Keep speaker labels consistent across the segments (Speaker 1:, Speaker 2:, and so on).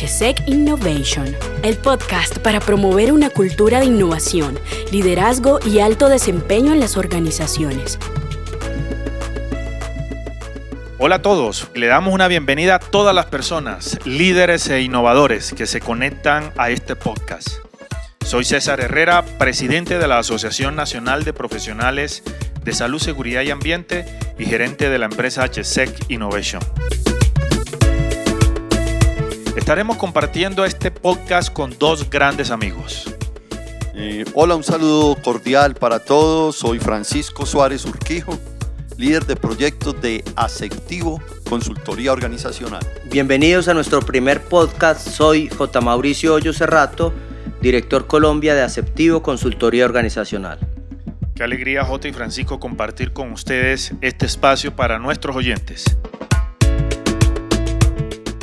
Speaker 1: HSEC Innovation, el podcast para promover una cultura de innovación, liderazgo y alto desempeño en las organizaciones.
Speaker 2: Hola a todos, le damos una bienvenida a todas las personas, líderes e innovadores que se conectan a este podcast. Soy César Herrera, presidente de la Asociación Nacional de Profesionales de Salud, Seguridad y Ambiente y gerente de la empresa HSEC Innovation. Estaremos compartiendo este podcast con dos grandes amigos.
Speaker 3: Eh, hola, un saludo cordial para todos. Soy Francisco Suárez Urquijo líder de proyectos de Aceptivo Consultoría Organizacional.
Speaker 4: Bienvenidos a nuestro primer podcast. Soy J. Mauricio Hoyo Cerrato, director Colombia de Aceptivo Consultoría Organizacional.
Speaker 2: Qué alegría, J. y Francisco, compartir con ustedes este espacio para nuestros oyentes.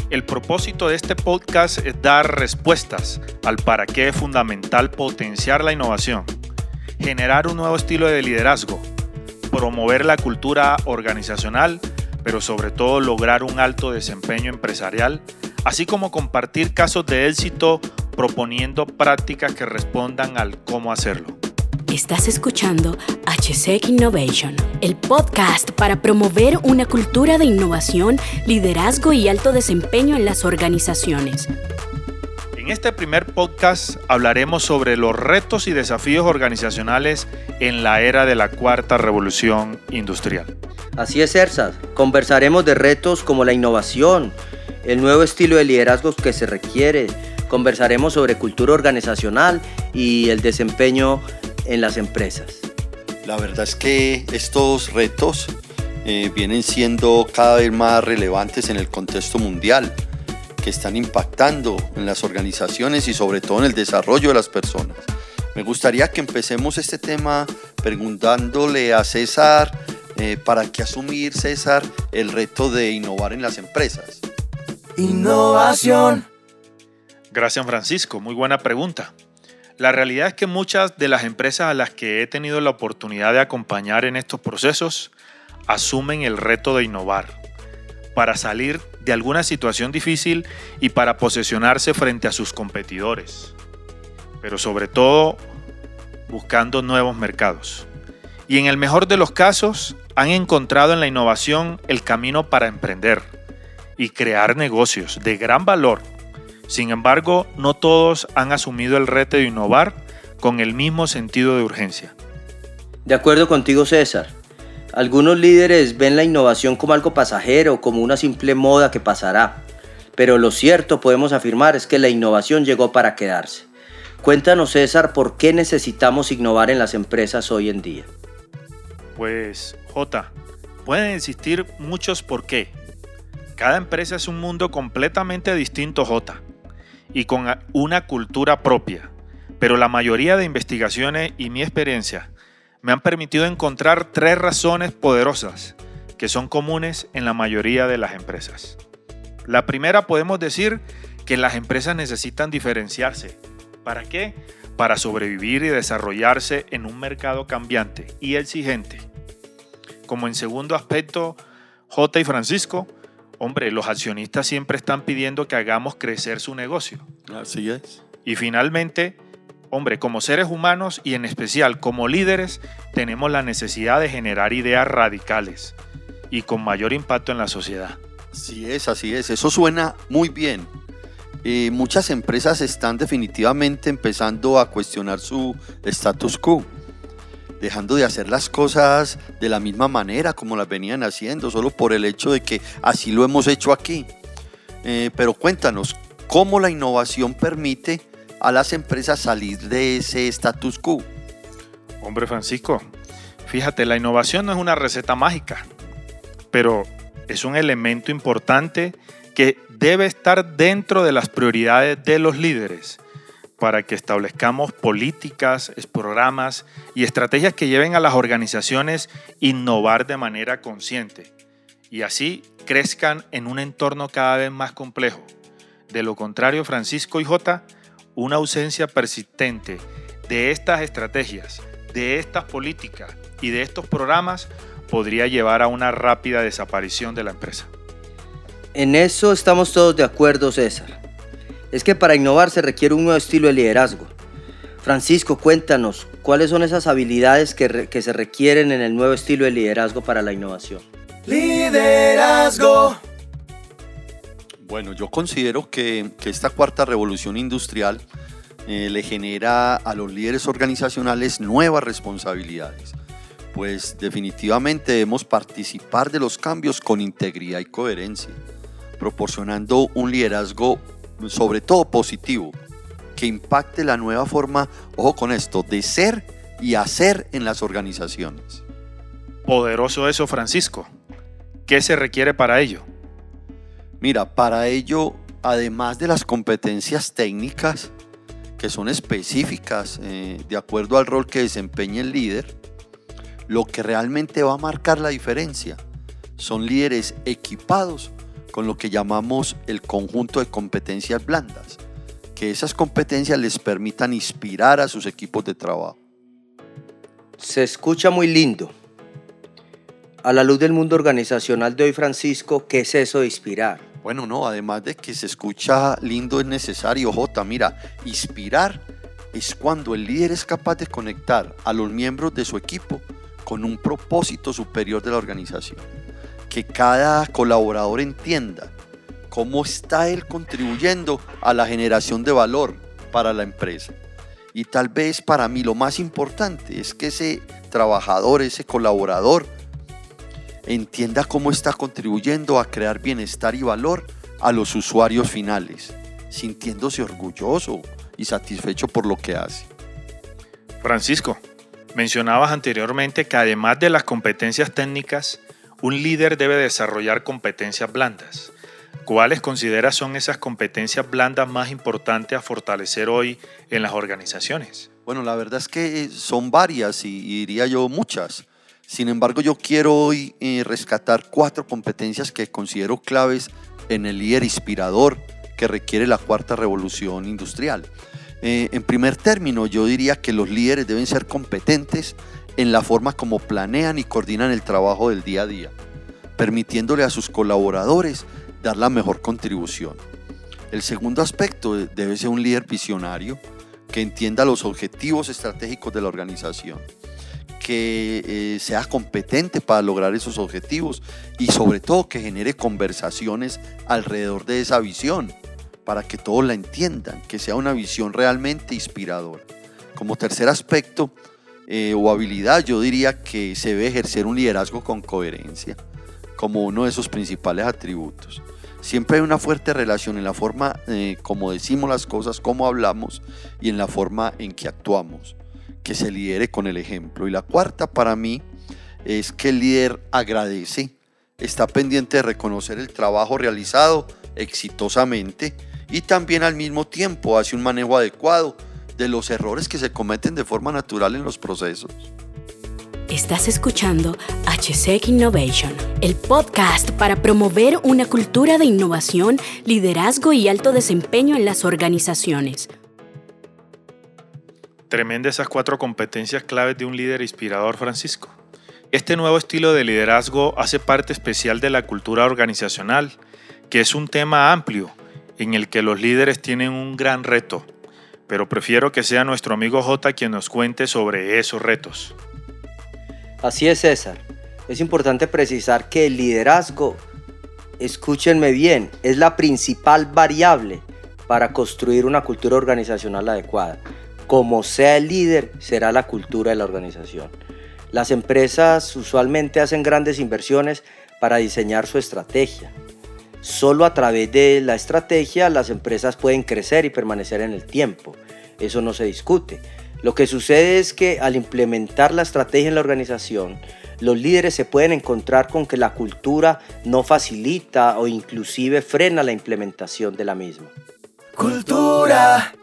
Speaker 2: El propósito de este podcast es dar respuestas al para qué es fundamental potenciar la innovación, generar un nuevo estilo de liderazgo, promover la cultura organizacional, pero sobre todo lograr un alto desempeño empresarial, así como compartir casos de éxito proponiendo prácticas que respondan al cómo hacerlo.
Speaker 1: Estás escuchando HSEC Innovation, el podcast para promover una cultura de innovación, liderazgo y alto desempeño en las organizaciones.
Speaker 2: En este primer podcast hablaremos sobre los retos y desafíos organizacionales en la era de la cuarta revolución industrial.
Speaker 4: Así es, Ersa. Conversaremos de retos como la innovación, el nuevo estilo de liderazgo que se requiere. Conversaremos sobre cultura organizacional y el desempeño en las empresas.
Speaker 3: La verdad es que estos retos eh, vienen siendo cada vez más relevantes en el contexto mundial están impactando en las organizaciones y sobre todo en el desarrollo de las personas. Me gustaría que empecemos este tema preguntándole a César eh, para qué asumir César el reto de innovar en las empresas.
Speaker 2: Innovación. Gracias Francisco, muy buena pregunta. La realidad es que muchas de las empresas a las que he tenido la oportunidad de acompañar en estos procesos asumen el reto de innovar para salir de alguna situación difícil y para posesionarse frente a sus competidores, pero sobre todo buscando nuevos mercados. Y en el mejor de los casos, han encontrado en la innovación el camino para emprender y crear negocios de gran valor. Sin embargo, no todos han asumido el reto de innovar con el mismo sentido de urgencia.
Speaker 4: De acuerdo contigo, César. Algunos líderes ven la innovación como algo pasajero, como una simple moda que pasará. Pero lo cierto, podemos afirmar, es que la innovación llegó para quedarse. Cuéntanos, César, ¿por qué necesitamos innovar en las empresas hoy en día?
Speaker 2: Pues, J, pueden existir muchos por qué. Cada empresa es un mundo completamente distinto, J, y con una cultura propia. Pero la mayoría de investigaciones y mi experiencia me han permitido encontrar tres razones poderosas que son comunes en la mayoría de las empresas. La primera podemos decir que las empresas necesitan diferenciarse. ¿Para qué? Para sobrevivir y desarrollarse en un mercado cambiante y exigente. Como en segundo aspecto, J y Francisco, hombre, los accionistas siempre están pidiendo que hagamos crecer su negocio.
Speaker 3: Así es.
Speaker 2: Y finalmente, hombre, como seres humanos y en especial como líderes, tenemos la necesidad de generar ideas radicales y con mayor impacto en la sociedad.
Speaker 3: Así es, así es. Eso suena muy bien. Eh, muchas empresas están definitivamente empezando a cuestionar su status quo, dejando de hacer las cosas de la misma manera como las venían haciendo, solo por el hecho de que así lo hemos hecho aquí. Eh, pero cuéntanos, ¿cómo la innovación permite a las empresas salir de ese status quo?
Speaker 2: Hombre Francisco, fíjate, la innovación no es una receta mágica, pero es un elemento importante que debe estar dentro de las prioridades de los líderes para que establezcamos políticas, programas y estrategias que lleven a las organizaciones innovar de manera consciente y así crezcan en un entorno cada vez más complejo. De lo contrario, Francisco y J una ausencia persistente de estas estrategias, de estas políticas y de estos programas podría llevar a una rápida desaparición de la empresa.
Speaker 4: En eso estamos todos de acuerdo, César. Es que para innovar se requiere un nuevo estilo de liderazgo. Francisco, cuéntanos, ¿cuáles son esas habilidades que, que se requieren en el nuevo estilo de liderazgo para la innovación?
Speaker 3: Liderazgo. Bueno, yo considero que, que esta cuarta revolución industrial eh, le genera a los líderes organizacionales nuevas responsabilidades, pues definitivamente debemos participar de los cambios con integridad y coherencia, proporcionando un liderazgo sobre todo positivo, que impacte la nueva forma, ojo con esto, de ser y hacer en las organizaciones.
Speaker 2: Poderoso eso, Francisco. ¿Qué se requiere para ello?
Speaker 3: Mira, para ello, además de las competencias técnicas, que son específicas eh, de acuerdo al rol que desempeña el líder, lo que realmente va a marcar la diferencia son líderes equipados con lo que llamamos el conjunto de competencias blandas, que esas competencias les permitan inspirar a sus equipos de trabajo.
Speaker 4: Se escucha muy lindo. A la luz del mundo organizacional de hoy, Francisco, ¿qué es eso de inspirar?
Speaker 3: Bueno, no, además de que se escucha lindo, es necesario, J. Mira, inspirar es cuando el líder es capaz de conectar a los miembros de su equipo con un propósito superior de la organización. Que cada colaborador entienda cómo está él contribuyendo a la generación de valor para la empresa. Y tal vez para mí lo más importante es que ese trabajador, ese colaborador, entienda cómo está contribuyendo a crear bienestar y valor a los usuarios finales, sintiéndose orgulloso y satisfecho por lo que hace.
Speaker 2: Francisco, mencionabas anteriormente que además de las competencias técnicas, un líder debe desarrollar competencias blandas. ¿Cuáles consideras son esas competencias blandas más importantes a fortalecer hoy en las organizaciones?
Speaker 3: Bueno, la verdad es que son varias y, diría yo muchas. Sin embargo, yo quiero hoy eh, rescatar cuatro competencias que considero claves en el líder inspirador que requiere la cuarta revolución industrial. Eh, en primer término, yo diría que los líderes deben ser competentes en la forma como planean y coordinan el trabajo del día a día, permitiéndole a sus colaboradores dar la mejor contribución. El segundo aspecto debe ser un líder visionario que entienda los objetivos estratégicos de la organización que eh, sea competente para lograr esos objetivos y sobre todo que genere conversaciones alrededor de esa visión para que todos la entiendan, que sea una visión realmente inspiradora. Como tercer aspecto eh, o habilidad, yo diría que se debe ejercer un liderazgo con coherencia como uno de esos principales atributos. Siempre hay una fuerte relación en la forma eh, como decimos las cosas, cómo hablamos y en la forma en que actuamos que se lidere con el ejemplo. Y la cuarta para mí es que el líder agradece, está pendiente de reconocer el trabajo realizado exitosamente y también al mismo tiempo hace un manejo adecuado de los errores que se cometen de forma natural en los procesos.
Speaker 1: Estás escuchando HSEC Innovation, el podcast para promover una cultura de innovación, liderazgo y alto desempeño en las organizaciones
Speaker 2: Tremenda esas cuatro competencias claves de un líder inspirador, Francisco. Este nuevo estilo de liderazgo hace parte especial de la cultura organizacional, que es un tema amplio en el que los líderes tienen un gran reto, pero prefiero que sea nuestro amigo J quien nos cuente sobre esos retos.
Speaker 4: Así es, César. Es importante precisar que el liderazgo, escúchenme bien, es la principal variable para construir una cultura organizacional adecuada como sea el líder, será la cultura de la organización. Las empresas usualmente hacen grandes inversiones para diseñar su estrategia. Solo a través de la estrategia las empresas pueden crecer y permanecer en el tiempo. Eso no se discute. Lo que sucede es que al implementar la estrategia en la organización, los líderes se pueden encontrar con que la cultura no facilita o inclusive frena la implementación de la misma.
Speaker 2: Cultura.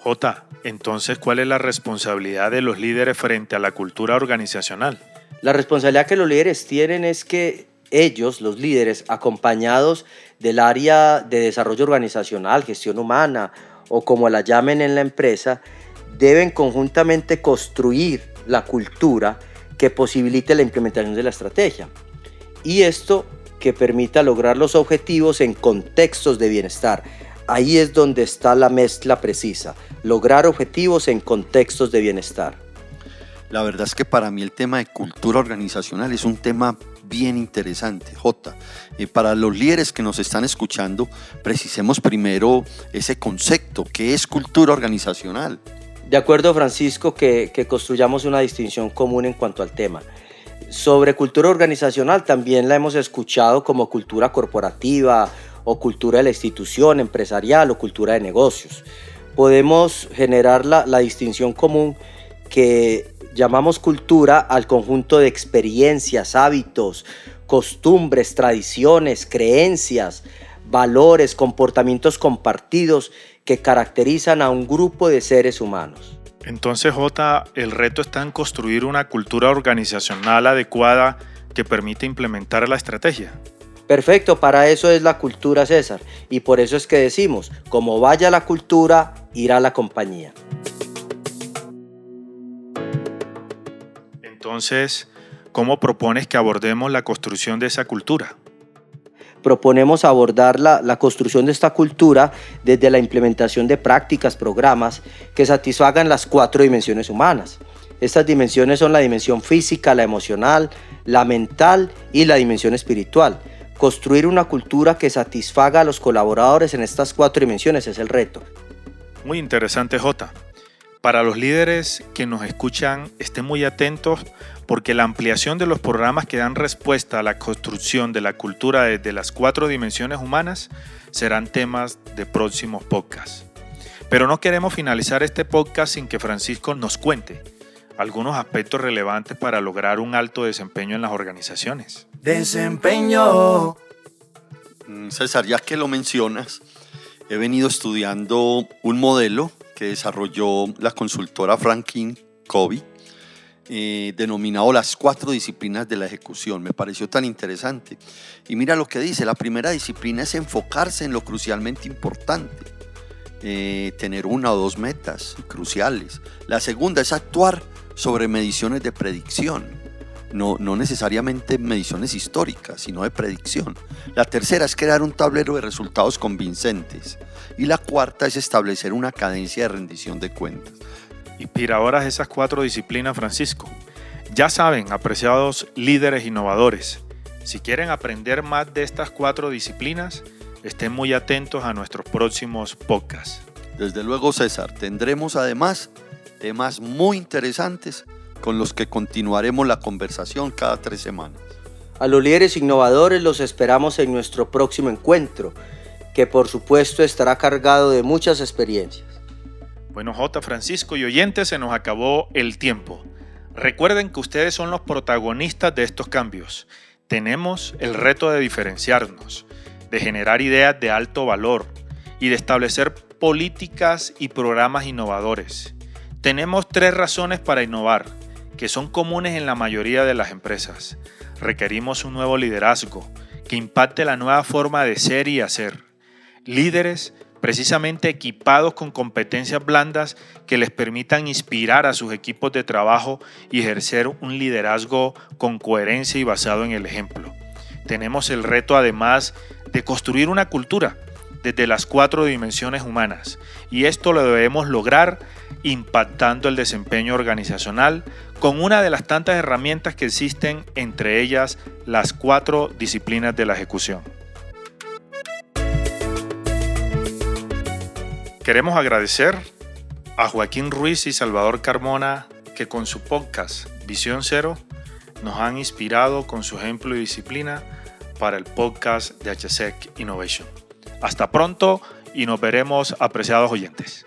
Speaker 2: J, entonces, ¿cuál es la responsabilidad de los líderes frente a la cultura organizacional?
Speaker 4: La responsabilidad que los líderes tienen es que ellos, los líderes, acompañados del área de desarrollo organizacional, gestión humana o como la llamen en la empresa, deben conjuntamente construir la cultura que posibilite la implementación de la estrategia. Y esto que permita lograr los objetivos en contextos de bienestar, Ahí es donde está la mezcla precisa, lograr objetivos en contextos de bienestar.
Speaker 3: La verdad es que para mí el tema de cultura organizacional es un tema bien interesante, J. Eh, para los líderes que nos están escuchando, precisemos primero ese concepto, que es cultura organizacional?
Speaker 4: De acuerdo, Francisco, que, que construyamos una distinción común en cuanto al tema. Sobre cultura organizacional también la hemos escuchado como cultura corporativa o cultura de la institución empresarial o cultura de negocios. Podemos generar la, la distinción común que llamamos cultura al conjunto de experiencias, hábitos, costumbres, tradiciones, creencias, valores, comportamientos compartidos que caracterizan a un grupo de seres humanos.
Speaker 2: Entonces, J, el reto está en construir una cultura organizacional adecuada que permite implementar la estrategia.
Speaker 4: Perfecto, para eso es la cultura, César. Y por eso es que decimos, como vaya la cultura, irá la compañía.
Speaker 2: Entonces, ¿cómo propones que abordemos la construcción de esa cultura?
Speaker 4: Proponemos abordar la, la, construcción de esta cultura desde la implementación de prácticas, programas que satisfagan las cuatro dimensiones humanas. Estas dimensiones son la dimensión física, la emocional, la mental y la dimensión espiritual. Construir una cultura que satisfaga a los colaboradores en estas cuatro dimensiones es el reto.
Speaker 2: Muy interesante, Jota. Para los líderes que nos escuchan, estén muy atentos porque la ampliación de los programas que dan respuesta a la construcción de la cultura desde las cuatro dimensiones humanas serán temas de próximos podcasts. Pero no queremos finalizar este podcast sin que Francisco nos cuente algunos aspectos relevantes para lograr un alto desempeño en las organizaciones.
Speaker 3: Desempeño. Mm, César, ya que lo mencionas, he venido estudiando un modelo que desarrolló la consultora Franklin Covey, eh, denominado las cuatro disciplinas de la ejecución. Me pareció tan interesante. Y mira lo que dice, la primera disciplina es enfocarse en lo crucialmente importante, eh, tener una o dos metas cruciales. La segunda es actuar sobre mediciones de predicción. No, no, necesariamente mediciones históricas, sino de predicción. La tercera es crear un tablero de resultados convincentes. Y la cuarta es establecer una cadencia de rendición de cuentas.
Speaker 2: Inspiradoras esas cuatro disciplinas, Francisco. Ya saben, apreciados líderes innovadores, si quieren aprender más de estas cuatro disciplinas, estén muy atentos a nuestros próximos podcasts.
Speaker 3: Desde luego, César, tendremos además temas muy interesantes con los que continuaremos la conversación cada tres semanas.
Speaker 4: A los líderes innovadores los esperamos en nuestro próximo encuentro que por supuesto estará cargado de muchas experiencias.
Speaker 2: Bueno, J. Francisco y oyentes, se nos acabó el tiempo. Recuerden que ustedes son los protagonistas de estos cambios. Tenemos el reto de diferenciarnos, de generar ideas de alto valor y de establecer políticas y programas innovadores. Tenemos tres razones para innovar, que son comunes en la mayoría de las empresas. Requerimos un nuevo liderazgo que impacte la nueva forma de ser y hacer líderes precisamente equipados con competencias blandas que les permitan inspirar a sus equipos de trabajo y ejercer un liderazgo con coherencia y basado en el ejemplo. Tenemos el reto además de construir una cultura desde las cuatro dimensiones humanas y esto lo debemos lograr impactando el desempeño organizacional con una de las tantas herramientas que existen, entre ellas las cuatro disciplinas de la ejecución. Queremos agradecer a Joaquín Ruiz y Salvador Carmona que con su podcast Visión Cero nos han inspirado con su ejemplo y disciplina para el podcast de HSEC Innovation. Hasta pronto y nos veremos apreciados oyentes.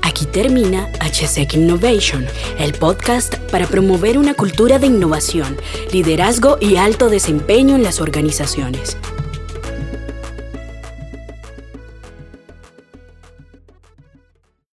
Speaker 1: Aquí termina HSEC Innovation, el podcast para promover una cultura de innovación, liderazgo y alto desempeño en las organizaciones.